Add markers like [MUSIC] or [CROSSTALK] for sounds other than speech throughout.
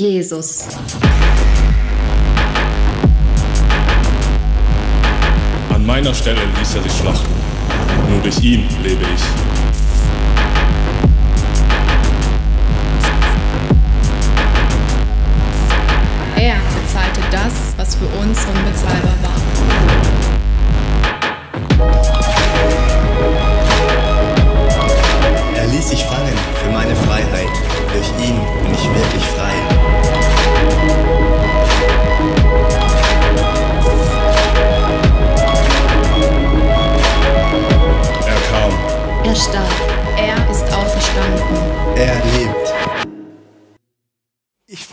Jesus. An meiner Stelle ließ er sich schlachten. Nur durch ihn lebe ich.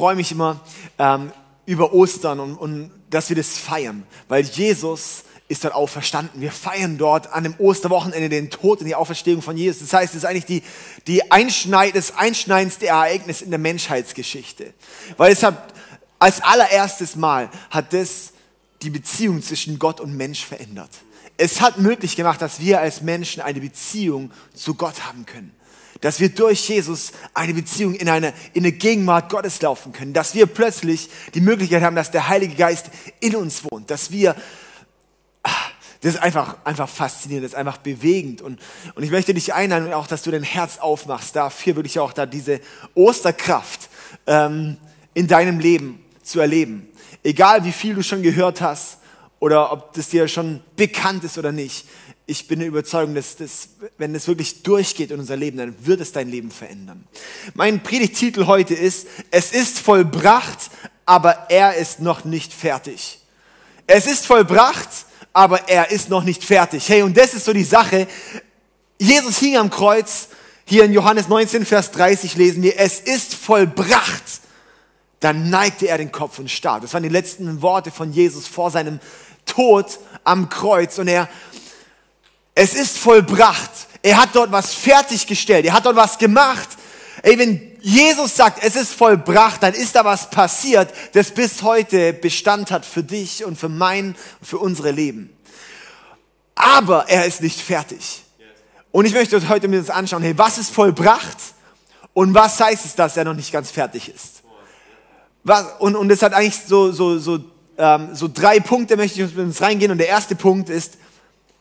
Freue mich immer ähm, über Ostern und, und dass wir das feiern, weil Jesus ist dort auferstanden. Wir feiern dort an dem Osterwochenende den Tod und die Auferstehung von Jesus. Das heißt, es ist eigentlich die, die Einschneid, das einschneidendste Ereignis in der Menschheitsgeschichte. Weil es hat, als allererstes Mal hat das die Beziehung zwischen Gott und Mensch verändert. Es hat möglich gemacht, dass wir als Menschen eine Beziehung zu Gott haben können. Dass wir durch Jesus eine Beziehung in eine, in eine Gegenwart Gottes laufen können. Dass wir plötzlich die Möglichkeit haben, dass der Heilige Geist in uns wohnt. Dass wir, ah, das ist einfach, einfach faszinierend, das ist einfach bewegend. Und, und ich möchte dich einladen, auch, dass du dein Herz aufmachst, dafür wirklich auch da diese Osterkraft ähm, in deinem Leben zu erleben. Egal wie viel du schon gehört hast oder ob das dir schon bekannt ist oder nicht. Ich bin der Überzeugung, dass das, wenn das wirklich durchgeht in unser Leben, dann wird es dein Leben verändern. Mein Predigtitel heute ist, es ist vollbracht, aber er ist noch nicht fertig. Es ist vollbracht, aber er ist noch nicht fertig. Hey, und das ist so die Sache. Jesus hing am Kreuz. Hier in Johannes 19, Vers 30 lesen wir, es ist vollbracht. Dann neigte er den Kopf und starb. Das waren die letzten Worte von Jesus vor seinem Tod am Kreuz. Und er, es ist vollbracht. Er hat dort was fertiggestellt. Er hat dort was gemacht. Ey, wenn Jesus sagt, es ist vollbracht, dann ist da was passiert, das bis heute Bestand hat für dich und für mein, für unsere Leben. Aber er ist nicht fertig. Und ich möchte uns heute mit uns anschauen, hey, was ist vollbracht und was heißt es, dass er noch nicht ganz fertig ist? Was, und, und es hat eigentlich so, so, so, ähm, so drei Punkte, möchte ich mit uns reingehen. Und der erste Punkt ist,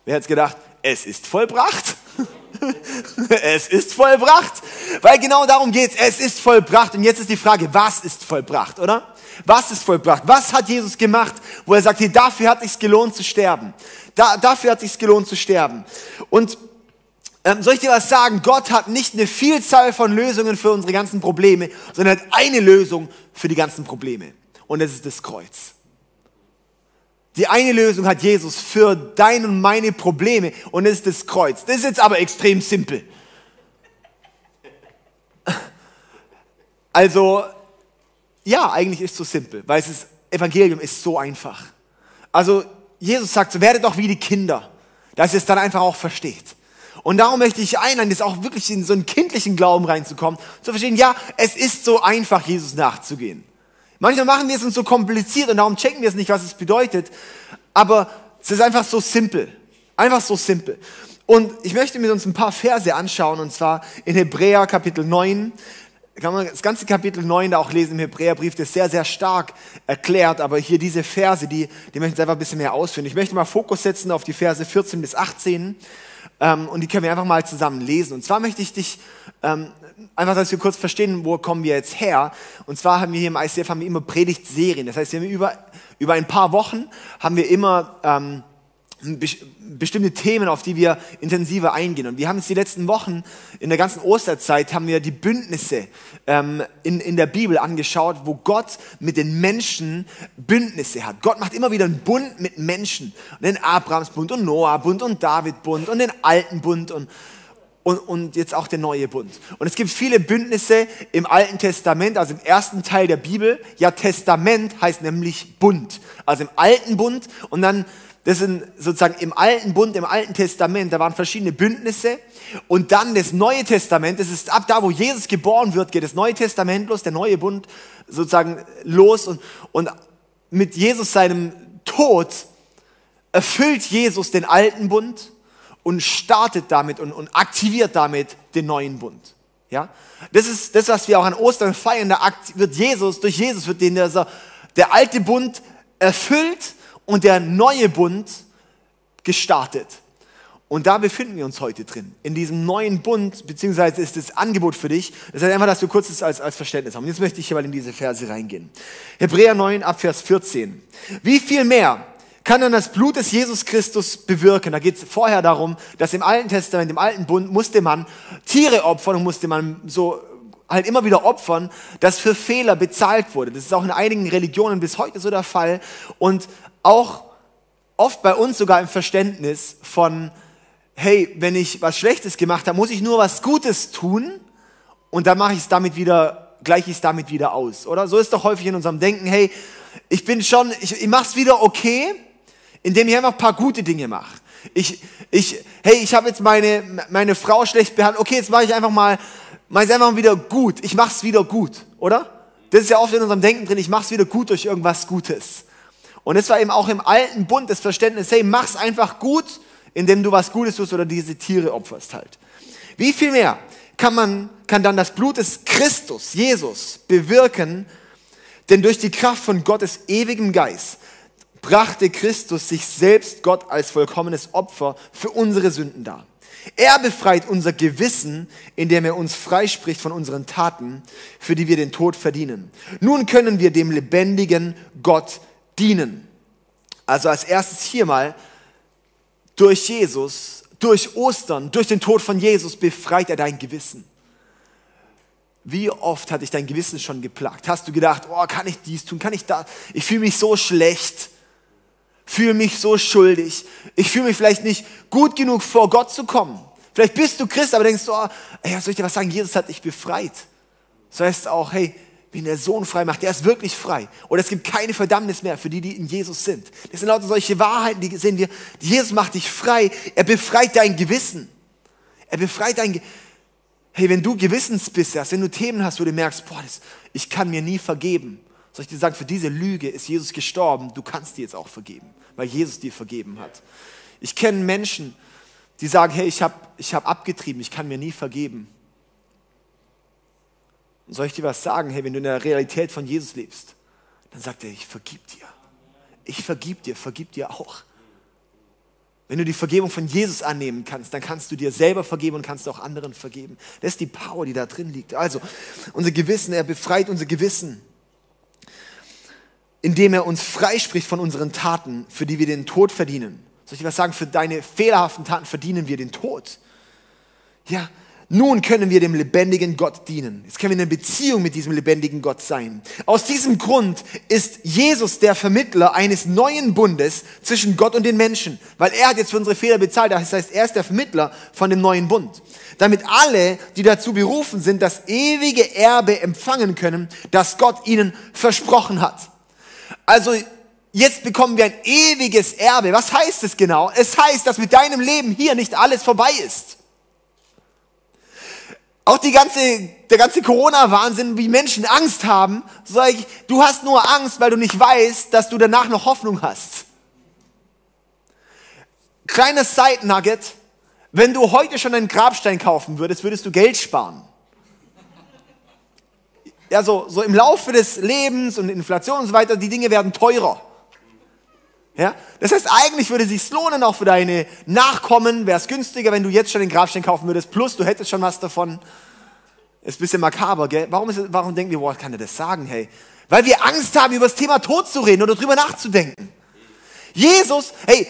wer hat's gedacht, es ist vollbracht. [LAUGHS] es ist vollbracht. Weil genau darum geht's. Es ist vollbracht. Und jetzt ist die Frage, was ist vollbracht, oder? Was ist vollbracht? Was hat Jesus gemacht, wo er sagt, hey, dafür hat sich's gelohnt zu sterben. Da, dafür hat sich's gelohnt zu sterben. Und ähm, soll ich dir was sagen? Gott hat nicht eine Vielzahl von Lösungen für unsere ganzen Probleme, sondern hat eine Lösung für die ganzen Probleme. Und das ist das Kreuz. Die eine Lösung hat Jesus für deine und meine Probleme und das ist das Kreuz. Das ist jetzt aber extrem simpel. Also, ja, eigentlich ist es so simpel, weil es ist, Evangelium ist so einfach. Also, Jesus sagt so, werdet doch wie die Kinder, dass ihr es dann einfach auch versteht. Und darum möchte ich einladen, jetzt auch wirklich in so einen kindlichen Glauben reinzukommen, zu verstehen, ja, es ist so einfach, Jesus nachzugehen. Manchmal machen wir es uns so kompliziert und darum checken wir es nicht, was es bedeutet. Aber es ist einfach so simpel. Einfach so simpel. Und ich möchte mit uns ein paar Verse anschauen, und zwar in Hebräer Kapitel 9. Kann man das ganze Kapitel 9 da auch lesen im Hebräerbrief, das ist sehr, sehr stark erklärt. Aber hier diese Verse, die, die möchte ich einfach ein bisschen mehr ausführen. Ich möchte mal Fokus setzen auf die Verse 14 bis 18. Ähm, und die können wir einfach mal zusammen lesen. Und zwar möchte ich dich ähm, einfach, dass wir kurz verstehen, wo kommen wir jetzt her. Und zwar haben wir hier im ICF haben wir immer Predigtserien. Das heißt, wir haben über, über ein paar Wochen haben wir immer ähm, bestimmte Themen, auf die wir intensiver eingehen. Und wir haben uns die letzten Wochen, in der ganzen Osterzeit, haben wir die Bündnisse ähm, in, in der Bibel angeschaut, wo Gott mit den Menschen Bündnisse hat. Gott macht immer wieder einen Bund mit Menschen. Und den Abrahamsbund und Noah-Bund und David-Bund und den alten Bund und, und, und jetzt auch der neue Bund. Und es gibt viele Bündnisse im Alten Testament, also im ersten Teil der Bibel. Ja, Testament heißt nämlich Bund. Also im Alten Bund und dann das sind sozusagen im Alten Bund, im Alten Testament, da waren verschiedene Bündnisse. Und dann das Neue Testament, das ist ab da, wo Jesus geboren wird, geht das Neue Testament los, der neue Bund sozusagen los. Und, und mit Jesus seinem Tod erfüllt Jesus den alten Bund und startet damit und, und aktiviert damit den neuen Bund. Ja? Das ist das, was wir auch an Ostern feiern. Da wird Jesus, durch Jesus wird den, der, der alte Bund erfüllt und der neue Bund gestartet. Und da befinden wir uns heute drin, in diesem neuen Bund, beziehungsweise ist das Angebot für dich. Das heißt einfach, dass du kurz das als, als Verständnis haben. Jetzt möchte ich hier mal in diese Verse reingehen. Hebräer 9, Abvers 14. Wie viel mehr kann dann das Blut des Jesus Christus bewirken? Da geht es vorher darum, dass im Alten Testament, im Alten Bund, musste man Tiere opfern und musste man so halt immer wieder opfern, dass für Fehler bezahlt wurde. Das ist auch in einigen Religionen bis heute so der Fall. Und auch oft bei uns sogar im Verständnis von hey, wenn ich was Schlechtes gemacht habe, muss ich nur was Gutes tun und dann mache ich es damit wieder, gleiche ich es damit wieder aus, oder? So ist doch häufig in unserem Denken, hey, ich bin schon, ich, ich mache es wieder okay, indem ich einfach ein paar gute Dinge mache. Ich, ich, hey, ich habe jetzt meine, meine Frau schlecht behandelt, okay, jetzt mache ich einfach mal, mache ich einfach mal wieder gut, ich mache es wieder gut, oder? Das ist ja oft in unserem Denken drin, ich mache es wieder gut durch irgendwas Gutes. Und es war eben auch im alten Bund das Verständnis, hey, mach's einfach gut indem du was Gutes tust oder diese Tiere opferst halt. Wie viel mehr kann man, kann dann das Blut des Christus, Jesus, bewirken, denn durch die Kraft von Gottes ewigem Geist brachte Christus sich selbst Gott als vollkommenes Opfer für unsere Sünden dar. Er befreit unser Gewissen, indem er uns freispricht von unseren Taten, für die wir den Tod verdienen. Nun können wir dem lebendigen Gott dienen. Also als erstes hier mal durch Jesus, durch Ostern, durch den Tod von Jesus befreit er dein Gewissen. Wie oft hat dich dein Gewissen schon geplagt? Hast du gedacht, oh, kann ich dies tun, kann ich das? Ich fühle mich so schlecht, fühle mich so schuldig. Ich fühle mich vielleicht nicht gut genug vor Gott zu kommen. Vielleicht bist du Christ, aber denkst du, oh, ey, soll ich dir was sagen? Jesus hat dich befreit. Das heißt auch, hey, wen der Sohn frei macht, der ist wirklich frei. Und es gibt keine Verdammnis mehr für die, die in Jesus sind. Das sind lauter solche Wahrheiten, die sehen wir. Jesus macht dich frei. Er befreit dein Gewissen. Er befreit dein Ge Hey, wenn du Gewissensbisse hast, wenn du Themen hast, wo du merkst, boah, das, ich kann mir nie vergeben, soll ich dir sagen, für diese Lüge ist Jesus gestorben. Du kannst dir jetzt auch vergeben, weil Jesus dir vergeben hat. Ich kenne Menschen, die sagen, hey, ich habe ich hab abgetrieben, ich kann mir nie vergeben. Soll ich dir was sagen? Hey, wenn du in der Realität von Jesus lebst, dann sagt er, ich vergib dir. Ich vergib dir, vergib dir auch. Wenn du die Vergebung von Jesus annehmen kannst, dann kannst du dir selber vergeben und kannst auch anderen vergeben. Das ist die Power, die da drin liegt. Also, unser Gewissen, er befreit unser Gewissen, indem er uns freispricht von unseren Taten, für die wir den Tod verdienen. Soll ich was sagen? Für deine fehlerhaften Taten verdienen wir den Tod. Ja, nun können wir dem lebendigen Gott dienen. Jetzt können wir in einer Beziehung mit diesem lebendigen Gott sein. Aus diesem Grund ist Jesus der Vermittler eines neuen Bundes zwischen Gott und den Menschen, weil er hat jetzt für unsere Fehler bezahlt. Das heißt, er ist der Vermittler von dem neuen Bund. Damit alle, die dazu berufen sind, das ewige Erbe empfangen können, das Gott ihnen versprochen hat. Also jetzt bekommen wir ein ewiges Erbe. Was heißt es genau? Es heißt, dass mit deinem Leben hier nicht alles vorbei ist. Auch die ganze, der ganze Corona-Wahnsinn, wie Menschen Angst haben, sage ich, du hast nur Angst, weil du nicht weißt, dass du danach noch Hoffnung hast. Kleines Side-Nugget, wenn du heute schon einen Grabstein kaufen würdest, würdest du Geld sparen. Ja, so, so im Laufe des Lebens und Inflation und so weiter, die Dinge werden teurer. Ja? Das heißt, eigentlich würde es sich lohnen, auch für deine Nachkommen, wäre es günstiger, wenn du jetzt schon den Grabstein kaufen würdest, plus du hättest schon was davon. Ist ein bisschen makaber, gell? Warum, ist, warum denken wir, boah, kann er das sagen, hey? Weil wir Angst haben, über das Thema Tod zu reden oder drüber nachzudenken. Jesus, hey,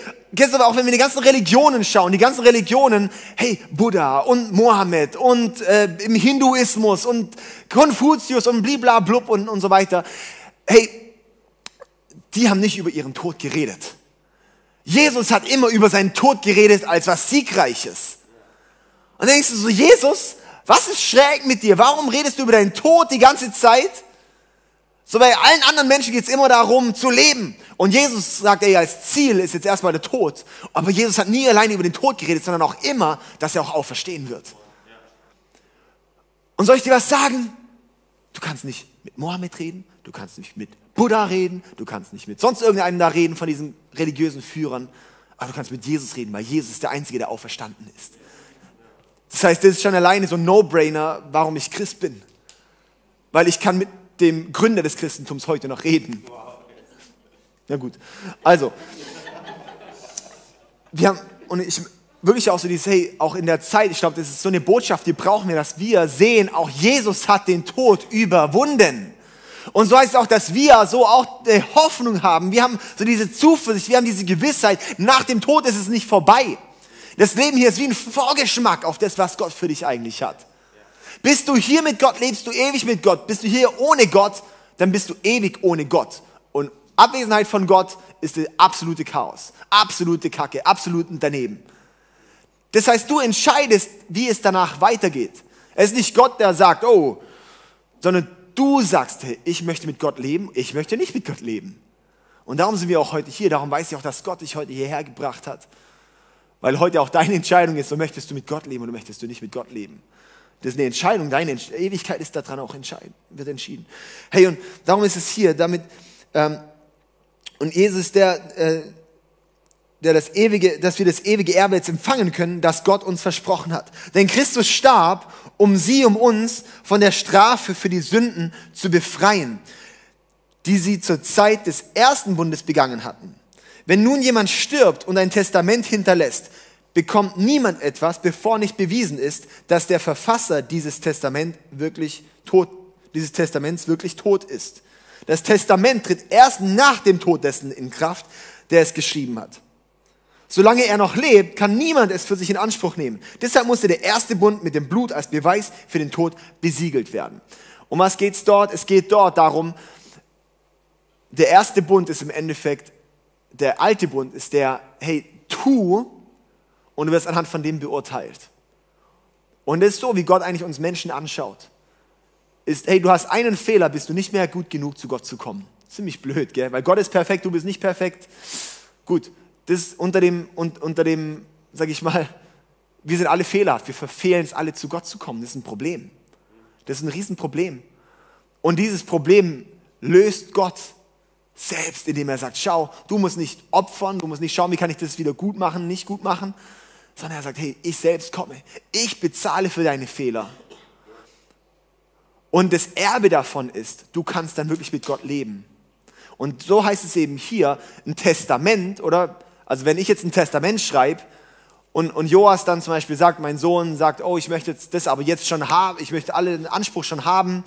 aber auch, wenn wir die ganzen Religionen schauen, die ganzen Religionen, hey, Buddha und Mohammed und äh, im Hinduismus und Konfuzius und bliblablub und, und so weiter. Hey, die haben nicht über ihren Tod geredet. Jesus hat immer über seinen Tod geredet als was Siegreiches. Und dann denkst du so, Jesus, was ist schräg mit dir? Warum redest du über deinen Tod die ganze Zeit? So bei allen anderen Menschen geht es immer darum, zu leben. Und Jesus sagt, ey, als Ziel ist jetzt erstmal der Tod. Aber Jesus hat nie alleine über den Tod geredet, sondern auch immer, dass er auch auferstehen wird. Und soll ich dir was sagen? Du kannst nicht mit Mohammed reden, du kannst nicht mit Buddha reden, du kannst nicht mit sonst irgendeinem da reden von diesen religiösen Führern, aber du kannst mit Jesus reden, weil Jesus ist der Einzige, der auferstanden ist. Das heißt, das ist schon alleine so ein No-Brainer, warum ich Christ bin. Weil ich kann mit dem Gründer des Christentums heute noch reden. Na gut. Also, wir haben, und ich wirklich auch so dieses, hey, auch in der Zeit, ich glaube, das ist so eine Botschaft, die brauchen wir, dass wir sehen, auch Jesus hat den Tod überwunden. Und so heißt es auch, dass wir so auch die Hoffnung haben. Wir haben so diese Zuversicht, wir haben diese Gewissheit, nach dem Tod ist es nicht vorbei. Das Leben hier ist wie ein Vorgeschmack auf das, was Gott für dich eigentlich hat. Bist du hier mit Gott, lebst du ewig mit Gott. Bist du hier ohne Gott, dann bist du ewig ohne Gott. Und Abwesenheit von Gott ist der absolute Chaos, absolute Kacke, absoluten daneben. Das heißt, du entscheidest, wie es danach weitergeht. Es ist nicht Gott, der sagt, oh, sondern du sagst, hey, ich möchte mit Gott leben, ich möchte nicht mit Gott leben. Und darum sind wir auch heute hier. Darum weiß ich auch, dass Gott dich heute hierher gebracht hat. Weil heute auch deine Entscheidung ist, so möchtest du mit Gott leben oder möchtest du nicht mit Gott leben. Das ist eine Entscheidung, deine Ewigkeit ist daran auch entscheiden, wird entschieden. Hey, und darum ist es hier, damit, ähm, und Jesus, der, äh, der das ewige, dass wir das ewige Erbe jetzt empfangen können, das Gott uns versprochen hat. Denn Christus starb, um sie, um uns von der Strafe für die Sünden zu befreien, die sie zur Zeit des ersten Bundes begangen hatten. Wenn nun jemand stirbt und ein Testament hinterlässt, bekommt niemand etwas, bevor nicht bewiesen ist, dass der Verfasser dieses Testament wirklich tot, dieses Testaments wirklich tot ist. Das Testament tritt erst nach dem Tod dessen in Kraft, der es geschrieben hat. Solange er noch lebt, kann niemand es für sich in Anspruch nehmen. Deshalb musste der erste Bund mit dem Blut als Beweis für den Tod besiegelt werden. Um was geht's dort? Es geht dort darum, der erste Bund ist im Endeffekt, der alte Bund ist der, hey, tu und du wirst anhand von dem beurteilt. Und das ist so, wie Gott eigentlich uns Menschen anschaut. Ist, hey, du hast einen Fehler, bist du nicht mehr gut genug, zu Gott zu kommen. Ziemlich blöd, gell? Weil Gott ist perfekt, du bist nicht perfekt. Gut, das unter dem, unter dem, sag ich mal, wir sind alle fehlerhaft, wir verfehlen es alle, zu Gott zu kommen. Das ist ein Problem. Das ist ein Riesenproblem. Und dieses Problem löst Gott selbst, indem er sagt, schau, du musst nicht opfern, du musst nicht schauen, wie kann ich das wieder gut machen, nicht gut machen, sondern er sagt, hey, ich selbst komme, ich bezahle für deine Fehler. Und das Erbe davon ist, du kannst dann wirklich mit Gott leben. Und so heißt es eben hier, ein Testament, oder also wenn ich jetzt ein Testament schreibe und, und Joas dann zum Beispiel sagt, mein Sohn sagt, oh, ich möchte das aber jetzt schon haben, ich möchte alle den Anspruch schon haben.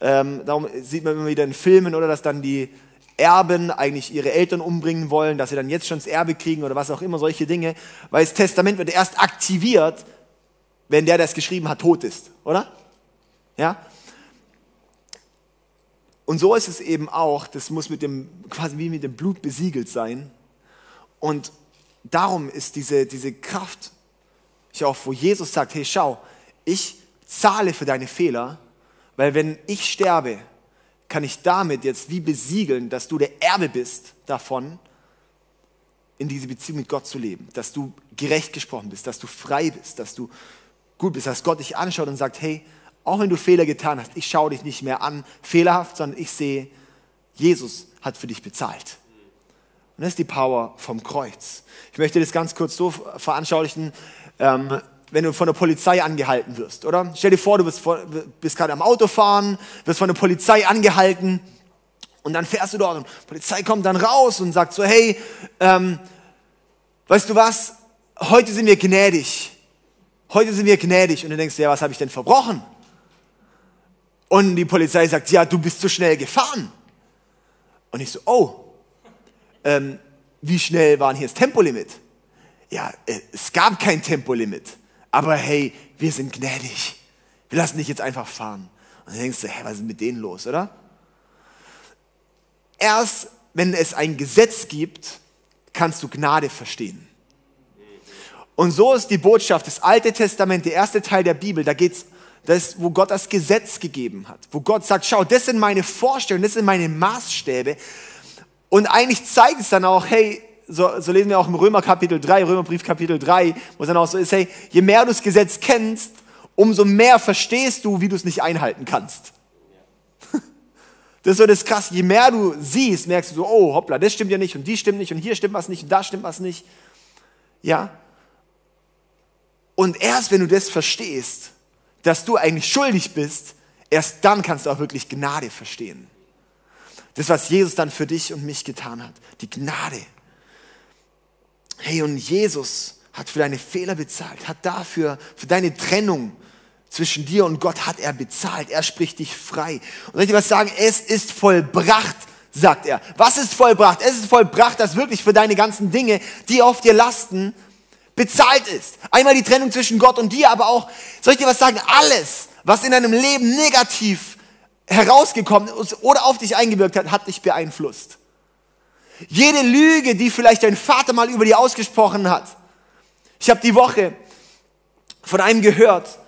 Ähm, darum sieht man immer wieder in Filmen, oder dass dann die Erben eigentlich ihre Eltern umbringen wollen, dass sie dann jetzt schon das Erbe kriegen oder was auch immer, solche Dinge. Weil das Testament wird erst aktiviert, wenn der, der es geschrieben hat, tot ist, oder? Ja? Und so ist es eben auch, das muss mit dem, quasi wie mit dem Blut besiegelt sein. Und darum ist diese, diese Kraft, ich auch, wo Jesus sagt, hey, schau, ich zahle für deine Fehler, weil wenn ich sterbe, kann ich damit jetzt wie besiegeln, dass du der Erbe bist davon, in diese Beziehung mit Gott zu leben, dass du gerecht gesprochen bist, dass du frei bist, dass du gut bist, dass Gott dich anschaut und sagt, hey, auch wenn du Fehler getan hast, ich schaue dich nicht mehr an, fehlerhaft, sondern ich sehe, Jesus hat für dich bezahlt. Und das ist die Power vom Kreuz. Ich möchte das ganz kurz so veranschaulichen, ähm, wenn du von der Polizei angehalten wirst, oder? Stell dir vor, du bist, bist gerade am Autofahren, wirst von der Polizei angehalten und dann fährst du dort und die Polizei kommt dann raus und sagt so, hey, ähm, weißt du was, heute sind wir gnädig. Heute sind wir gnädig. Und du denkst, ja, was habe ich denn verbrochen? Und die Polizei sagt, ja, du bist zu schnell gefahren. Und ich so, oh, ähm, wie schnell war hier das Tempolimit? Ja, äh, es gab kein Tempolimit. Aber hey, wir sind gnädig. Wir lassen dich jetzt einfach fahren. Und dann denkst du, hä, was ist mit denen los, oder? Erst wenn es ein Gesetz gibt, kannst du Gnade verstehen. Und so ist die Botschaft, das Alte Testament, der erste Teil der Bibel, da geht's, das, wo Gott das Gesetz gegeben hat, wo Gott sagt, schau, das sind meine Vorstellungen, das sind meine Maßstäbe, und eigentlich zeigt es dann auch, hey, so, so lesen wir auch im Römer Kapitel 3, Römerbrief Kapitel 3, wo es dann auch so ist, hey, je mehr du das Gesetz kennst, umso mehr verstehst du, wie du es nicht einhalten kannst. [LAUGHS] Das ist so das krass. Je mehr du siehst, merkst du so, oh, hoppla, das stimmt ja nicht und die stimmt nicht und hier stimmt was nicht und da stimmt was nicht. Ja. Und erst wenn du das verstehst, dass du eigentlich schuldig bist, erst dann kannst du auch wirklich Gnade verstehen. Das, was Jesus dann für dich und mich getan hat. Die Gnade. Hey, und Jesus hat für deine Fehler bezahlt, hat dafür, für deine Trennung zwischen dir und Gott hat er bezahlt. Er spricht dich frei. Und soll ich dir was sagen? Es ist vollbracht, sagt er. Was ist vollbracht? Es ist vollbracht, dass wirklich für deine ganzen Dinge, die auf dir lasten, bezahlt ist. Einmal die Trennung zwischen Gott und dir, aber auch, soll ich dir was sagen? Alles, was in deinem Leben negativ herausgekommen ist oder auf dich eingewirkt hat, hat dich beeinflusst. Jede Lüge, die vielleicht dein Vater mal über dir ausgesprochen hat. Ich habe die Woche von einem gehört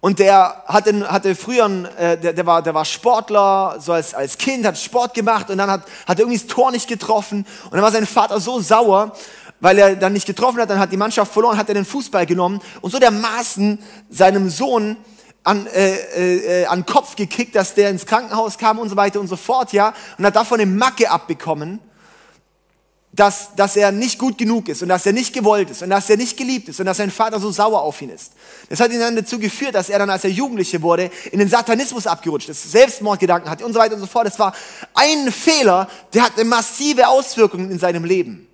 und der hatte, hatte früher, äh, der, der, war, der war Sportler, so als, als Kind, hat Sport gemacht und dann hat, hat er irgendwie das Tor nicht getroffen und dann war sein Vater so sauer, weil er dann nicht getroffen hat, dann hat die Mannschaft verloren, hat er den Fußball genommen und so dermaßen seinem Sohn an, äh, äh, an Kopf gekickt, dass der ins Krankenhaus kam und so weiter und so fort, ja, und hat davon eine Macke abbekommen, dass, dass er nicht gut genug ist und dass er nicht gewollt ist und dass er nicht geliebt ist und dass sein Vater so sauer auf ihn ist. Das hat ihn dann dazu geführt, dass er dann, als er Jugendliche wurde, in den Satanismus abgerutscht ist, Selbstmordgedanken hatte und so weiter und so fort. Das war ein Fehler, der hatte massive Auswirkungen in seinem Leben.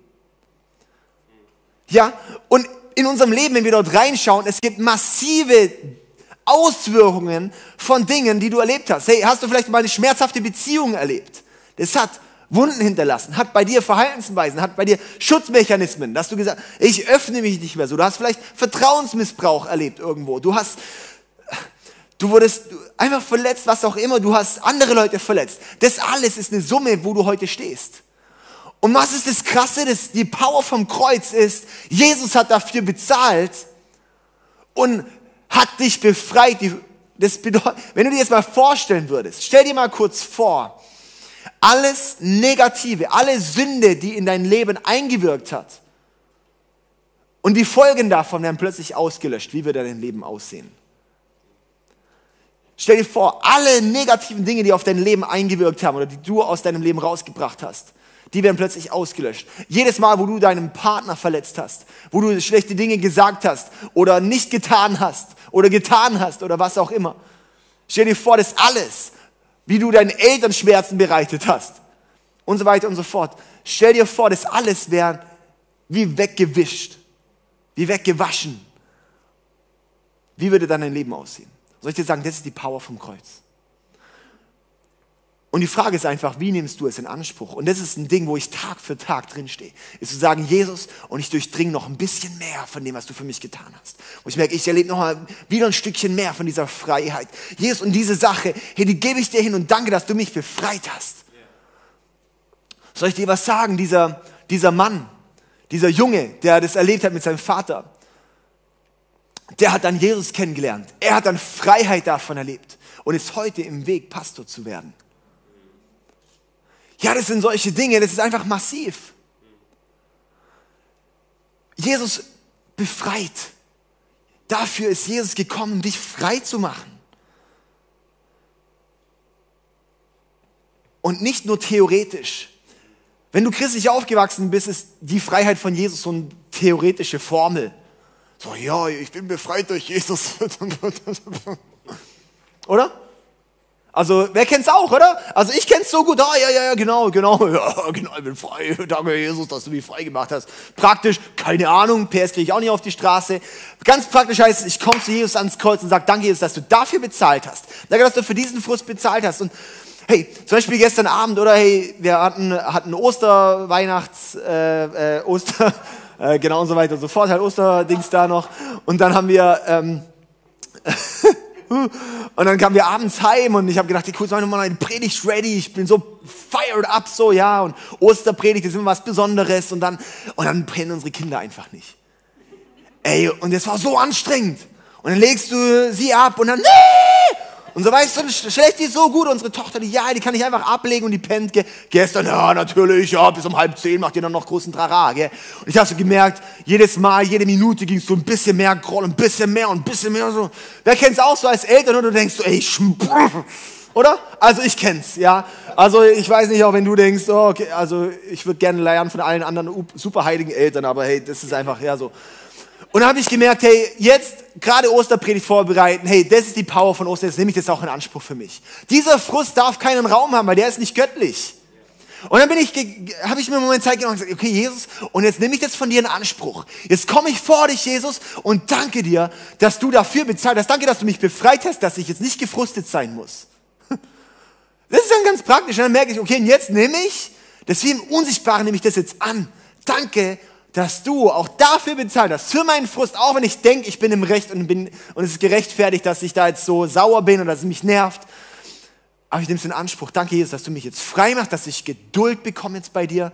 Ja, und in unserem Leben, wenn wir dort reinschauen, es gibt massive Auswirkungen von Dingen, die du erlebt hast. Hey, hast du vielleicht mal eine schmerzhafte Beziehung erlebt? Das hat Wunden hinterlassen, hat bei dir Verhaltensweisen, hat bei dir Schutzmechanismen, dass du gesagt, ich öffne mich nicht mehr so. Du hast vielleicht Vertrauensmissbrauch erlebt irgendwo. Du hast, du wurdest einfach verletzt, was auch immer. Du hast andere Leute verletzt. Das alles ist eine Summe, wo du heute stehst. Und was ist das Krasse, das, die Power vom Kreuz ist, Jesus hat dafür bezahlt und hat dich befreit. Das bedeutet, wenn du dir jetzt mal vorstellen würdest, stell dir mal kurz vor, alles Negative, alle Sünde, die in dein Leben eingewirkt hat und die Folgen davon werden plötzlich ausgelöscht. Wie würde dein Leben aussehen? Stell dir vor, alle negativen Dinge, die auf dein Leben eingewirkt haben oder die du aus deinem Leben rausgebracht hast, die werden plötzlich ausgelöscht. Jedes Mal, wo du deinen Partner verletzt hast, wo du schlechte Dinge gesagt hast oder nicht getan hast oder getan hast oder was auch immer. Stell dir vor, das alles, wie du deinen Eltern Schmerzen bereitet hast und so weiter und so fort. Stell dir vor, das alles wäre wie weggewischt, wie weggewaschen. Wie würde dann dein Leben aussehen? Soll ich dir sagen, das ist die Power vom Kreuz. Und die Frage ist einfach, wie nimmst du es in Anspruch? Und das ist ein Ding, wo ich Tag für Tag drinstehe. Ist zu sagen, Jesus, und ich durchdringe noch ein bisschen mehr von dem, was du für mich getan hast. Wo ich merke, ich erlebe noch mal wieder ein Stückchen mehr von dieser Freiheit. Jesus, und diese Sache, hey, die gebe ich dir hin und danke, dass du mich befreit hast. Soll ich dir was sagen? Dieser, dieser Mann, dieser Junge, der das erlebt hat mit seinem Vater, der hat dann Jesus kennengelernt. Er hat dann Freiheit davon erlebt und ist heute im Weg, Pastor zu werden. Ja, das sind solche Dinge, das ist einfach massiv. Jesus befreit. Dafür ist Jesus gekommen, dich frei zu machen. Und nicht nur theoretisch. Wenn du christlich aufgewachsen bist, ist die Freiheit von Jesus so eine theoretische Formel. So, ja, ich bin befreit durch Jesus. [LAUGHS] Oder? Also, wer kennt's auch, oder? Also, ich kenn's so gut. Ah, ja, ja, ja, genau, genau. [LAUGHS] Ja, genau, ich bin frei. [LAUGHS] Danke, Jesus, dass du mich frei gemacht hast. Praktisch, keine Ahnung, PS kriege ich auch nicht auf die Straße. Ganz praktisch heißt es, ich komme zu Jesus ans Kreuz und sage, danke, Jesus, dass du dafür bezahlt hast. Danke, dass du für diesen Frust bezahlt hast. Und hey, zum Beispiel gestern Abend, oder hey, wir hatten, hatten Oster, Weihnachts, äh, äh, Oster, [LAUGHS] äh, genau und so weiter und so fort, halt Osterdings da noch. Und dann haben wir, ähm, Und dann kamen wir abends heim und ich habe gedacht, ich kurz mal eine Predigt ready, ich bin so fired up so, ja, und Osterpredigt ist immer was Besonderes und dann, und dann pennen unsere Kinder einfach nicht. Ey, und es war so anstrengend. Und dann legst du sie ab und dann, nee! Und so weißt du, schlecht die so gut, unsere Tochter, die ja, die kann ich einfach ablegen und die pennt ge gestern, ja, natürlich, ja, bis um halb zehn macht ihr dann noch großen Trara, gell? Und ich habe so gemerkt, jedes Mal, jede Minute ging es so ein bisschen mehr Groll, ein bisschen mehr und ein bisschen mehr so. Wer kennt's auch so als Eltern und du denkst so, ey, oder? Also ich kenn's, ja. Also ich weiß nicht, auch wenn du denkst, oh, okay, also ich würde gerne lernen von allen anderen superheiligen Eltern, aber hey, das ist einfach ja so. Und dann habe ich gemerkt, hey, jetzt gerade Osterpredigt vorbereiten, hey, das ist die Power von Ostern, jetzt nehme ich das auch in Anspruch für mich. Dieser Frust darf keinen Raum haben, weil der ist nicht göttlich. Und dann bin ich, habe ich mir einen Moment Zeit genommen und gesagt, okay, Jesus, und jetzt nehme ich das von dir in Anspruch. Jetzt komme ich vor dich, Jesus, und danke dir, dass du dafür bezahlt hast. Danke, dass du mich befreit hast, dass ich jetzt nicht gefrustet sein muss. [LAUGHS] Das ist dann ganz praktisch. Und dann merke ich, okay, und jetzt nehme ich, das wie im Unsichtbaren nehme ich das jetzt an. Danke, dass du auch dafür bezahlt hast, für meinen Frust, auch wenn ich denke, ich bin im Recht und, bin, und es ist gerechtfertigt, dass ich da jetzt so sauer bin oder dass es mich nervt. Aber ich nehme es in Anspruch. Danke, Jesus, dass du mich jetzt frei machst, dass ich Geduld bekomme jetzt bei dir.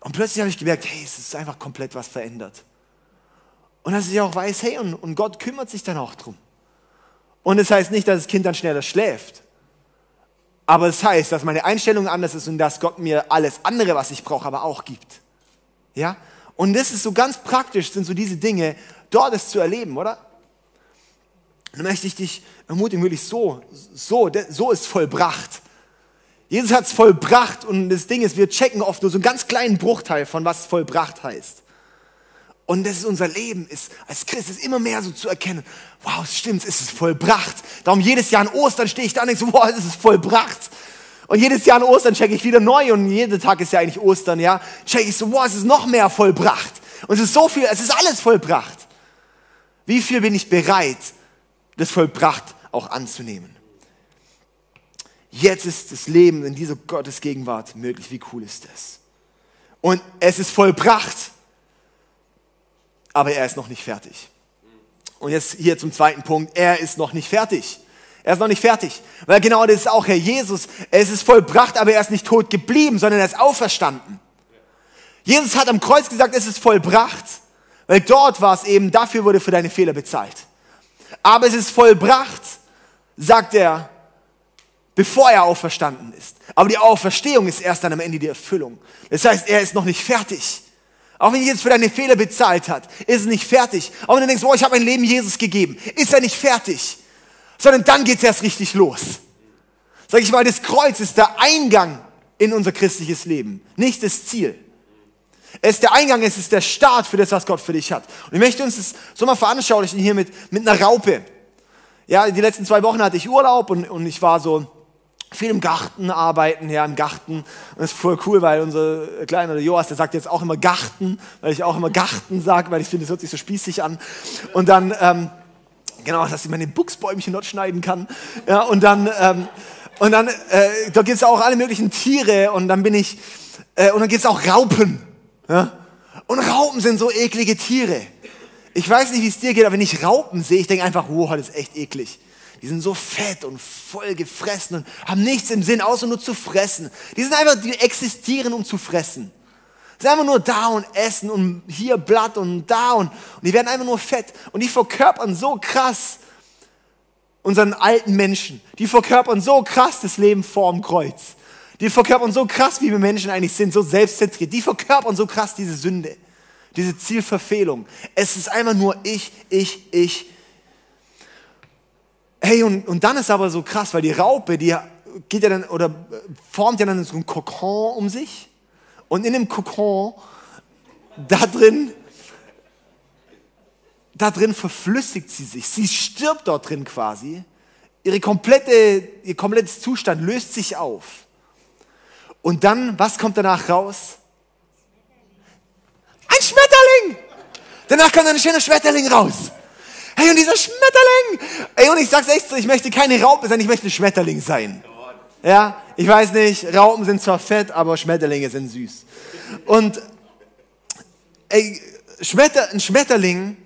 Und plötzlich habe ich gemerkt, hey, es ist einfach komplett was verändert. Und dass ich auch weiß, hey, und, und Gott kümmert sich dann auch drum. Und es das heißt nicht, dass das Kind dann schneller schläft. Aber es das heißt, dass meine Einstellung anders ist und dass Gott mir alles andere, was ich brauche, aber auch gibt. Ja? Und das ist so ganz praktisch, sind so diese Dinge, dort es zu erleben, oder? dann möchte ich dich ermutigen, wirklich so, so, so ist vollbracht. Jesus hat es vollbracht und das Ding ist, wir checken oft nur so einen ganz kleinen Bruchteil von was vollbracht heißt. Und das ist unser Leben, ist als Christ ist immer mehr so zu erkennen, wow, es stimmt, es ist vollbracht. Darum jedes Jahr an Ostern stehe ich da und denke so, wow, es ist vollbracht. Und jedes Jahr an Ostern checke ich wieder neu und jeder Tag ist ja eigentlich Ostern, ja. Checke ich so, wow, es ist noch mehr vollbracht. Und es ist so viel, es ist alles vollbracht. Wie viel bin ich bereit, das vollbracht auch anzunehmen? Jetzt ist das Leben in dieser Gottesgegenwart möglich. Wie cool ist das? Und es ist vollbracht, aber er ist noch nicht fertig. Und jetzt hier zum zweiten Punkt. Er ist noch nicht fertig. Er ist noch nicht fertig. Weil genau das ist auch Herr Jesus. Es ist vollbracht, aber er ist nicht tot geblieben, sondern er ist auferstanden. Jesus hat am Kreuz gesagt, es ist vollbracht, weil dort war es eben, dafür wurde für deine Fehler bezahlt. Aber es ist vollbracht, sagt er, bevor er auferstanden ist. Aber die Auferstehung ist erst dann am Ende die Erfüllung. Das heißt, er ist noch nicht fertig. Auch wenn Jesus für deine Fehler bezahlt hat, ist es nicht fertig. Auch wenn du denkst, boah, ich habe mein Leben Jesus gegeben, ist er nicht fertig sondern dann geht es erst richtig los. Sag ich mal, das Kreuz ist der Eingang in unser christliches Leben, nicht das Ziel. Es ist der Eingang, es ist der Start für das, was Gott für dich hat. Und ich möchte uns das so mal veranschaulichen hier mit, mit einer Raupe. Ja, die letzten zwei Wochen hatte ich Urlaub und, und ich war so viel im Garten arbeiten, ja, im Garten. Und das ist voll cool, weil unser kleiner Joas, der sagt jetzt auch immer Garten, weil ich auch immer Garten sage, weil ich finde, es hört sich so spießig an. Und dann, ähm, genau, dass ich meine Buchsbäumchen dort schneiden kann. Ja, und dann, ähm, und dann, äh, da gibt es auch alle möglichen Tiere und dann bin ich, äh, und dann gibt es auch Raupen. Ja? Und Raupen sind so eklige Tiere. Ich weiß nicht, wie es dir geht, aber wenn ich Raupen sehe, ich denke einfach, wow, das ist echt eklig. Die sind so fett und voll gefressen und haben nichts im Sinn, außer nur zu fressen. Die sind einfach, die existieren, um zu fressen. Sie sind einfach nur da und essen und hier Blatt und da und, und die werden einfach nur fett. Und die verkörpern so krass unseren alten Menschen. Die verkörpern so krass das Leben vorm Kreuz. Die verkörpern so krass, wie wir Menschen eigentlich sind, so selbstzentriert. Die verkörpern so krass diese Sünde, diese Zielverfehlung. Es ist einfach nur ich, ich, ich. Hey, und, und dann ist aber so krass, weil die Raupe, die geht ja dann oder formt ja dann so ein Kokon um sich. Und in dem Kokon, da drin, da drin verflüssigt sie sich. Sie stirbt dort drin quasi. Ihre komplette, ihr komplettes Zustand löst sich auf. Und dann, was kommt danach raus? Ein Schmetterling! Danach kommt ein schöner Schmetterling raus. Hey, und dieser Schmetterling! Ey, und ich sag's echt so, ich möchte keine Raupe sein, ich möchte ein Schmetterling sein. Ja, ich weiß nicht, Raupen sind zwar fett, aber Schmetterlinge sind süß. Und ey, Schmetter, ein Schmetterling,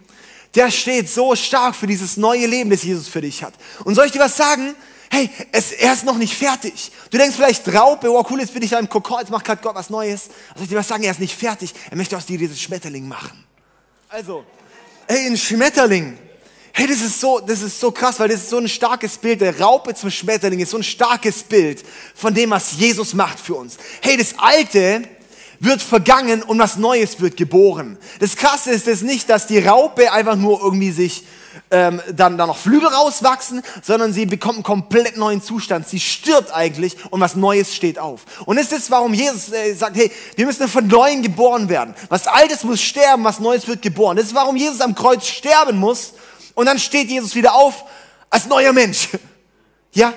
der steht so stark für dieses neue Leben, das Jesus für dich hat. Und soll ich dir was sagen? Hey, es, er ist noch nicht fertig. Du denkst vielleicht, Raupe, oh cool, jetzt bin ich da im Kokon, jetzt macht gerade Gott was Neues. Soll ich dir was sagen? Er ist nicht fertig. Er möchte aus dir dieses Schmetterling machen. Also, ey, ein Schmetterling, Hey, das ist so, das ist so krass, weil das ist so ein starkes Bild. Der Raupe zum Schmetterling ist so ein starkes Bild von dem, was Jesus macht für uns. Hey, das Alte wird vergangen und was Neues wird geboren. Das Krasse ist es nicht, dass die Raupe einfach nur irgendwie sich ähm, dann da noch Flügel rauswachsen, sondern sie bekommt einen komplett neuen Zustand. Sie stirbt eigentlich und was Neues steht auf. Und es ist, warum Jesus äh, sagt, hey, wir müssen von Neuem geboren werden. Was Altes muss sterben, was Neues wird geboren. Das ist, warum Jesus am Kreuz sterben muss und dann steht Jesus wieder auf als neuer Mensch. [LAUGHS] Ja?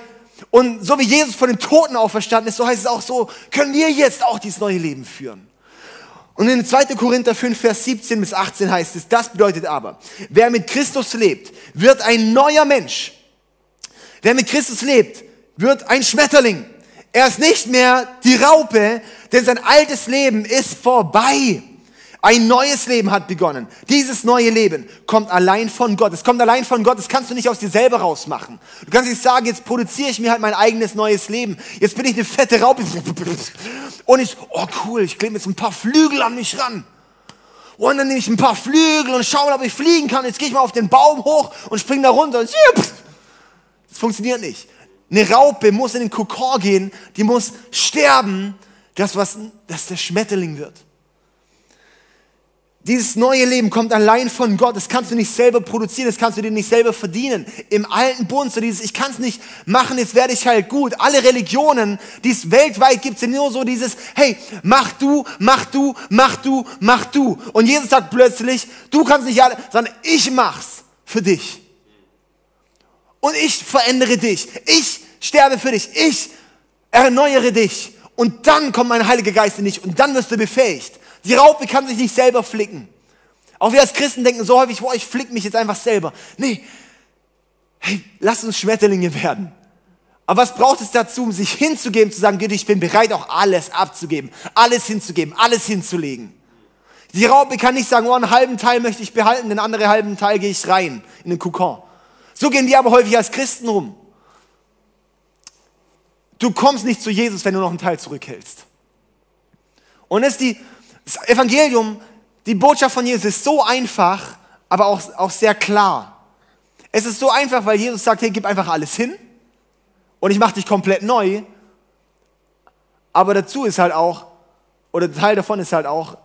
Und so wie Jesus von den Toten auferstanden ist, so heißt es auch so, können wir jetzt auch dieses neue Leben führen. Und in 2. Korinther 5, Vers 17 bis 18 heißt es, das bedeutet aber, wer mit Christus lebt, wird ein neuer Mensch. Wer mit Christus lebt, wird ein Schmetterling. Er ist nicht mehr die Raupe, denn sein altes Leben ist vorbei. Ein neues Leben hat begonnen. Dieses neue Leben kommt allein von Gott. Es kommt allein von Gott. Das kannst du nicht aus dir selber rausmachen. Du kannst nicht sagen, jetzt produziere ich mir halt mein eigenes neues Leben. Jetzt bin ich eine fette Raupe. Und ich, oh cool, ich klebe jetzt ein paar Flügel an mich ran. Und dann nehme ich ein paar Flügel und schaue, ob ich fliegen kann. Jetzt gehe ich mal auf den Baum hoch und springe da runter. Das funktioniert nicht. Eine Raupe muss in den Kokon gehen. Die muss sterben, dass, was, dass der Schmetterling wird. Dieses neue Leben kommt allein von Gott. Das kannst du nicht selber produzieren, das kannst du dir nicht selber verdienen. Im alten Bund, so dieses, ich kann es nicht machen, jetzt werde ich halt gut. Alle Religionen, die es weltweit gibt, sind nur so dieses, hey, mach du, mach du, mach du, mach du. Und Jesus sagt plötzlich, du kannst nicht alle, sondern ich mach's für dich. Und ich verändere dich. Ich sterbe für dich. Ich erneuere dich. Und dann kommt mein Heiliger Geist in dich und dann wirst du befähigt. Die Raupe kann sich nicht selber flicken. Auch wir als Christen denken so häufig, boah, ich flick mich jetzt einfach selber. Nee, hey, lass uns Schmetterlinge werden. Aber was braucht es dazu, um sich hinzugeben, zu sagen, ich bin bereit, auch alles abzugeben, alles hinzugeben, alles hinzulegen. Die Raupe kann nicht sagen, oh, einen halben Teil möchte ich behalten, den anderen halben Teil gehe ich rein in den Kokon. So gehen die aber häufig als Christen rum. Du kommst nicht zu Jesus, wenn du noch einen Teil zurückhältst. Und das ist die, das Evangelium, die Botschaft von Jesus ist so einfach, aber auch, auch sehr klar. Es ist so einfach, weil Jesus sagt, hey, gib einfach alles hin und ich mache dich komplett neu. Aber dazu ist halt auch, oder Teil davon ist halt auch,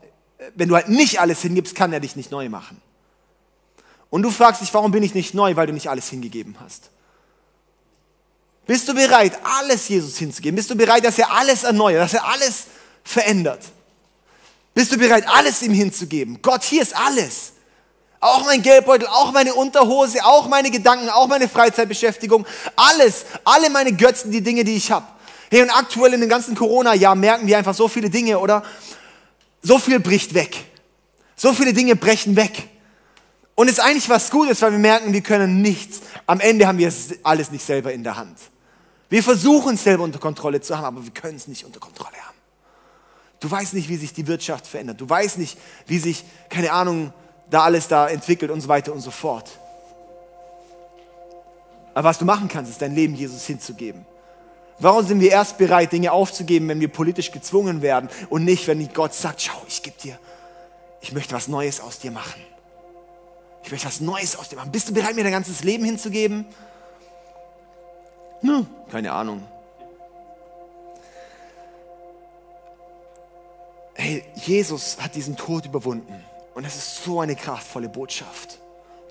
wenn du halt nicht alles hingibst, kann er dich nicht neu machen. Und du fragst dich, warum bin ich nicht neu, weil du nicht alles hingegeben hast. Bist du bereit, alles Jesus hinzugeben? Bist du bereit, dass er alles erneuert, dass er alles verändert? Bist du bereit, alles ihm hinzugeben? Gott, hier ist alles. Auch mein Geldbeutel, auch meine Unterhose, auch meine Gedanken, auch meine Freizeitbeschäftigung, alles, alle meine Götzen, die Dinge, die ich habe. Hey, und aktuell in dem ganzen Corona-Jahr merken wir einfach so viele Dinge, oder? So viel bricht weg. So viele Dinge brechen weg. Und es ist eigentlich was Gutes, weil wir merken, wir können nichts. Am Ende haben wir es alles nicht selber in der Hand. Wir versuchen es selber unter Kontrolle zu haben, aber wir können es nicht unter Kontrolle haben. Du weißt nicht, wie sich die Wirtschaft verändert. Du weißt nicht, wie sich, keine Ahnung, da alles da entwickelt und so weiter und so fort. Aber was du machen kannst, ist dein Leben Jesus hinzugeben. Warum sind wir erst bereit, Dinge aufzugeben, wenn wir politisch gezwungen werden und nicht, wenn Gott sagt, schau, ich gebe dir, ich möchte was Neues aus dir machen. Ich möchte was Neues aus dir machen. Bist du bereit, mir dein ganzes Leben hinzugeben? Hm, keine Ahnung. Hey, Jesus hat diesen Tod überwunden. Und das ist so eine kraftvolle Botschaft.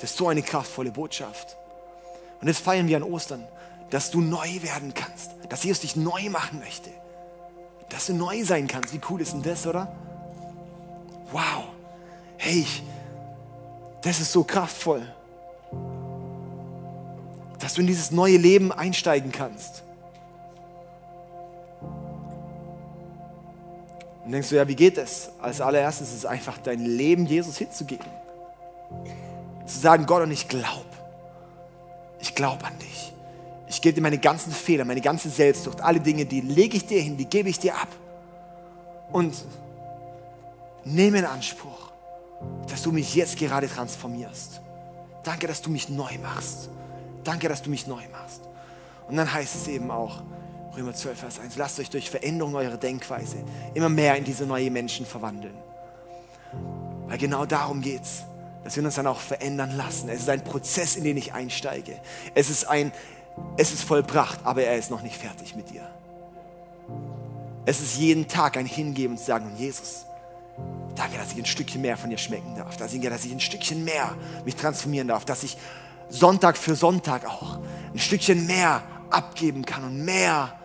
Das ist so eine kraftvolle Botschaft. Und jetzt feiern wir an Ostern, dass du neu werden kannst. Dass Jesus dich neu machen möchte. Dass du neu sein kannst. Wie cool ist denn das, oder? Wow. Hey, das ist so kraftvoll. Dass du in dieses neue Leben einsteigen kannst. Und denkst du, ja, wie geht es? Als allererstes ist es einfach, dein Leben Jesus hinzugeben. Zu sagen, Gott, und ich glaube. Ich glaube an dich. Ich gebe dir meine ganzen Fehler, meine ganze Selbstsucht, alle Dinge, die lege ich dir hin, die gebe ich dir ab. Und nehme in Anspruch, dass du mich jetzt gerade transformierst. Danke, dass du mich neu machst. Danke, dass du mich neu machst. Und dann heißt es eben auch, Römer 12, Vers 1. Lasst euch durch Veränderung eurer Denkweise immer mehr in diese neue Menschen verwandeln. Weil genau darum geht es, dass wir uns dann auch verändern lassen. Es ist ein Prozess, in den ich einsteige. Es ist, ein, es ist vollbracht, aber er ist noch nicht fertig mit dir. Es ist jeden Tag ein Hingeben und sagen, Jesus, danke, dass ich ein Stückchen mehr von dir schmecken darf. Danke, dass ich ein Stückchen mehr mich transformieren darf, dass ich Sonntag für Sonntag auch ein Stückchen mehr abgeben kann und mehr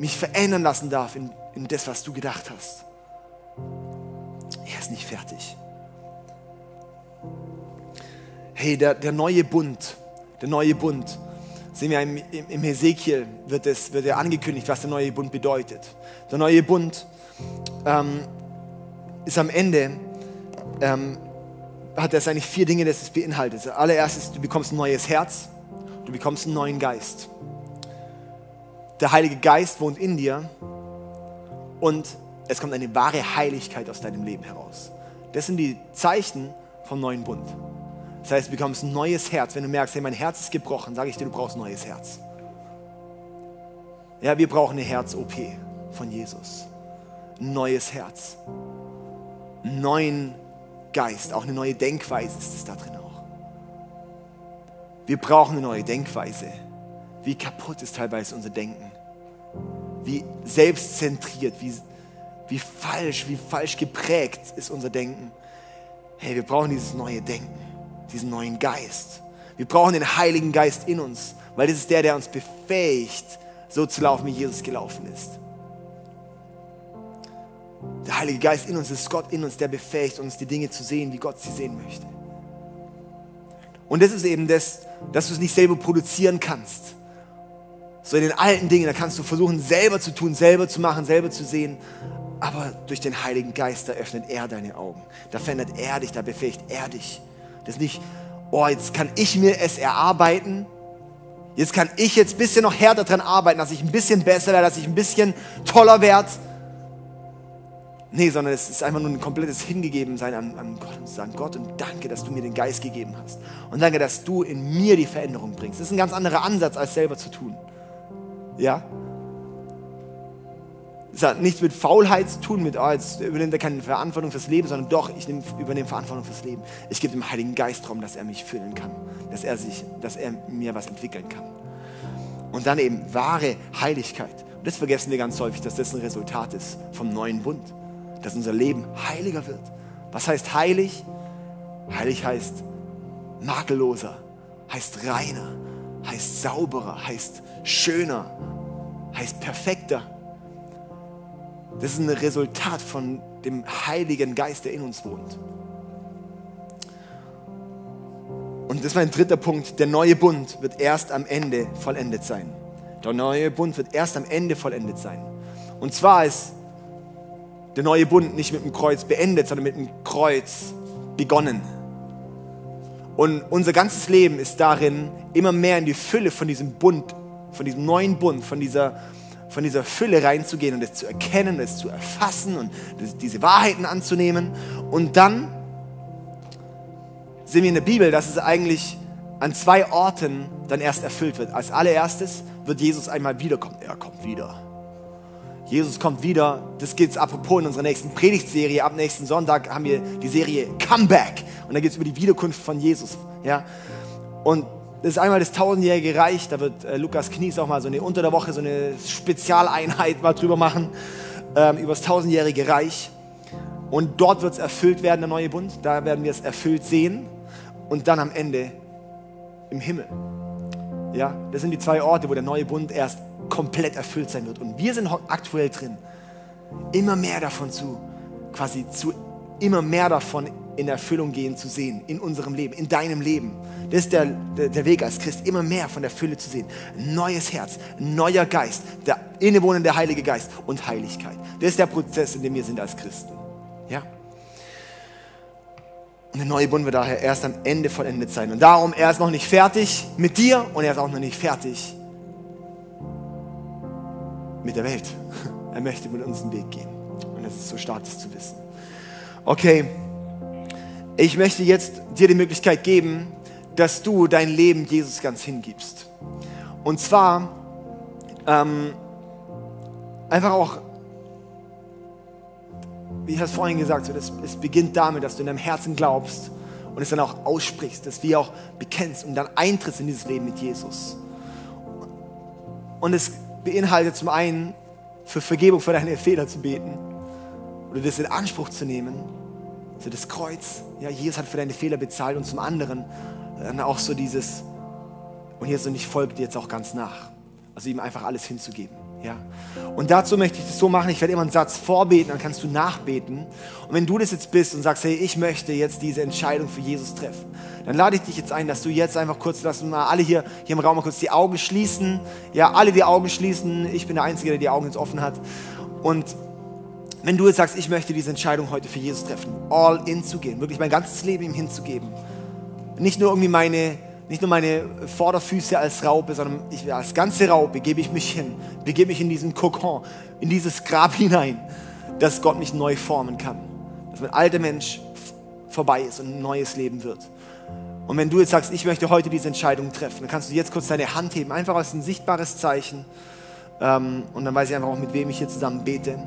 mich verändern lassen darf in, in das, was du gedacht hast. Er ist nicht fertig. Hey, der, der neue Bund, der neue Bund, sehen wir im, im, im Hesekiel, wird, es, wird er angekündigt, was der neue Bund bedeutet. Der neue Bund ähm, ist am Ende, ähm, hat es eigentlich vier Dinge, das es beinhaltet. Allererstes, du bekommst ein neues Herz, du bekommst einen neuen Geist. Der Heilige Geist wohnt in dir und es kommt eine wahre Heiligkeit aus deinem Leben heraus. Das sind die Zeichen vom neuen Bund. Das heißt, du bekommst ein neues Herz. Wenn du merkst, hey, mein Herz ist gebrochen, sage ich dir, du brauchst ein neues Herz. Ja, wir brauchen eine Herz-OP von Jesus. Ein neues Herz. Einen neuen Geist. Auch eine neue Denkweise ist es da drin auch. Wir brauchen eine neue Denkweise. Wie kaputt ist teilweise unser Denken. Wie selbstzentriert, wie, wie falsch, wie falsch geprägt ist unser Denken. Hey, wir brauchen dieses neue Denken diesen neuen Geist. Wir brauchen den Heiligen Geist in uns, weil das ist der, der uns befähigt, so zu laufen, wie Jesus gelaufen ist. Der Heilige Geist in uns ist Gott in uns, der befähigt uns, die Dinge zu sehen, wie Gott sie sehen möchte. Und das ist eben das, dass du es nicht selber produzieren kannst. So in den alten Dingen, da kannst du versuchen, selber zu tun, selber zu machen, selber zu sehen. Aber durch den Heiligen Geist, da öffnet er deine Augen. Da verändert er dich, da befähigt er dich. Das ist nicht, oh, jetzt kann ich mir es erarbeiten. Jetzt kann ich jetzt ein bisschen noch härter dran arbeiten, dass ich ein bisschen besser werde, dass ich ein bisschen toller werde. Nee, sondern es ist einfach nur ein komplettes Hingegebensein an, an Gott und zu sagen, Gott, und danke, dass du mir den Geist gegeben hast. Und danke, dass du in mir die Veränderung bringst. Das ist ein ganz anderer Ansatz, als selber zu tun. Ja? Es hat nichts mit Faulheit zu tun, mit, oh, jetzt übernimmt er keine Verantwortung fürs Leben, sondern doch, ich nehm, übernehme Verantwortung fürs Leben. Ich gebe dem Heiligen Geist Raum, dass er mich füllen kann, dass er, sich, dass er mir was entwickeln kann. Und dann eben wahre Heiligkeit. Und das vergessen wir ganz häufig, dass das ein Resultat ist vom neuen Bund, dass unser Leben heiliger wird. Was heißt heilig? Heilig heißt makelloser, heißt reiner, heißt sauberer, heißt schöner, heißt perfekter. Das ist ein Resultat von dem Heiligen Geist, der in uns wohnt. Und das ist mein dritter Punkt. Der neue Bund wird erst am Ende vollendet sein. Der neue Bund wird erst am Ende vollendet sein. Und zwar ist der neue Bund nicht mit dem Kreuz beendet, sondern mit dem Kreuz begonnen. Und unser ganzes Leben ist darin, immer mehr in die Fülle von diesem Bund, von diesem neuen Bund, von dieser von dieser Fülle reinzugehen und es zu erkennen, es zu erfassen und diese Wahrheiten anzunehmen. Und dann sehen wir in der Bibel, dass es eigentlich an zwei Orten dann erst erfüllt wird. Als allererstes wird Jesus einmal wiederkommen. Er kommt wieder. Jesus kommt wieder. Das geht apropos in unserer nächsten Predigtserie. Ab nächsten Sonntag haben wir die Serie Comeback. Und da geht es über die Wiederkunft von Jesus. Ja? Und das ist einmal das tausendjährige Reich, da wird äh, Lukas Knies auch mal so eine unter der Woche so eine Spezialeinheit mal drüber machen, ähm, über das tausendjährige Reich. Und dort wird es erfüllt werden, der neue Bund. Da werden wir es erfüllt sehen. Und dann am Ende im Himmel. Ja, das sind die zwei Orte, wo der neue Bund erst komplett erfüllt sein wird. Und wir sind aktuell drin, immer mehr davon zu, quasi zu, immer mehr davon in Erfüllung gehen zu sehen, in unserem Leben, in deinem Leben. Das ist der, der, Weg als Christ, immer mehr von der Fülle zu sehen. Neues Herz, neuer Geist, der innewohnende Heilige Geist und Heiligkeit. Das ist der Prozess, in dem wir sind als Christen. Ja? Und der neue Bund wird daher erst am Ende vollendet sein. Und darum, er ist noch nicht fertig mit dir und er ist auch noch nicht fertig mit der Welt. [LAUGHS] Er möchte mit uns einen Weg gehen. Und das ist so stark, das zu wissen. Okay, ich möchte jetzt dir die Möglichkeit geben, dass du dein Leben Jesus ganz hingibst. Und zwar ähm, einfach auch, wie ich es vorhin gesagt habe, es beginnt damit, dass du in deinem Herzen glaubst und es dann auch aussprichst, dass wir auch bekennst und dann eintrittst in dieses Leben mit Jesus. Und es beinhaltet zum einen, für Vergebung für deine Fehler zu beten oder das in Anspruch zu nehmen, so das Kreuz, ja, Jesus hat für deine Fehler bezahlt und zum anderen dann auch so dieses, Und Jesus, und ich folge dir jetzt auch ganz nach. Also ihm einfach alles hinzugeben. Ja? Und dazu möchte ich das so machen, ich werde immer einen Satz vorbeten, dann kannst du nachbeten. Und wenn du das jetzt bist und sagst, hey, ich möchte jetzt diese Entscheidung für Jesus treffen, dann lade ich dich jetzt ein, dass du jetzt einfach kurz, lass uns mal alle hier, hier im Raum mal kurz die Augen schließen. Ja, alle die Augen schließen. Ich bin der Einzige, der die Augen jetzt offen hat. Und wenn du jetzt sagst, ich möchte diese Entscheidung heute für Jesus treffen, all in zu gehen, wirklich mein ganzes Leben ihm hinzugeben. Nicht nur irgendwie meine, nicht nur meine Vorderfüße als Raupe, sondern ich, als ganze Raupe gebe ich mich hin, begebe mich in diesen Kokon, in dieses Grab hinein, dass Gott mich neu formen kann. Dass mein alter Mensch vorbei ist und ein neues Leben wird. Und wenn du jetzt sagst, ich möchte heute diese Entscheidung treffen, dann kannst du jetzt kurz deine Hand heben, einfach als ein sichtbares Zeichen. Ähm, und dann weiß ich einfach auch, mit wem ich hier zusammen bete.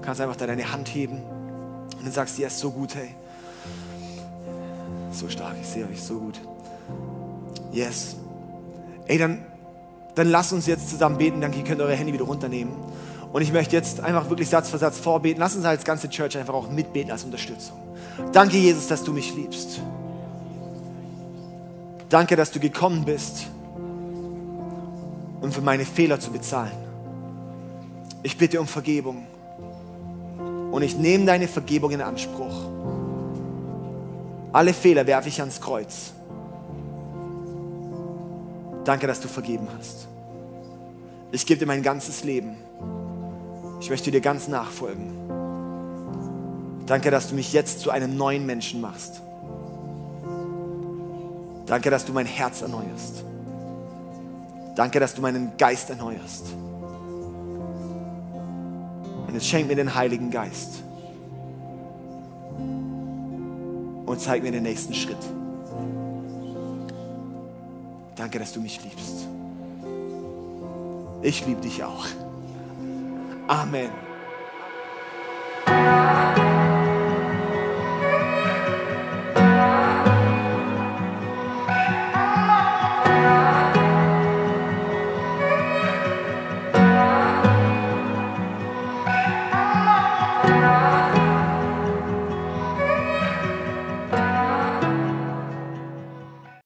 Du kannst einfach da deine Hand heben und dann sagst ja, ist so gut, hey. So stark, ich sehe euch so gut. Yes. Ey, dann, dann lasst uns jetzt zusammen beten. Danke, ihr könnt eure Hände wieder runternehmen. Und ich möchte jetzt einfach wirklich Satz für Satz vorbeten. Lass uns als ganze Church einfach auch mitbeten als Unterstützung. Danke, Jesus, dass du mich liebst. Danke, dass du gekommen bist, um für meine Fehler zu bezahlen. Ich bitte um Vergebung. Und ich nehme deine Vergebung in Anspruch. Alle Fehler werfe ich ans Kreuz. Danke, dass du vergeben hast. Ich gebe dir mein ganzes Leben. Ich möchte dir ganz nachfolgen. Danke, dass du mich jetzt zu einem neuen Menschen machst. Danke, dass du mein Herz erneuerst. Danke, dass du meinen Geist erneuerst. Und jetzt schenk mir den Heiligen Geist. Und zeig mir den nächsten Schritt. Danke, dass du mich liebst. Ich liebe dich auch. Amen.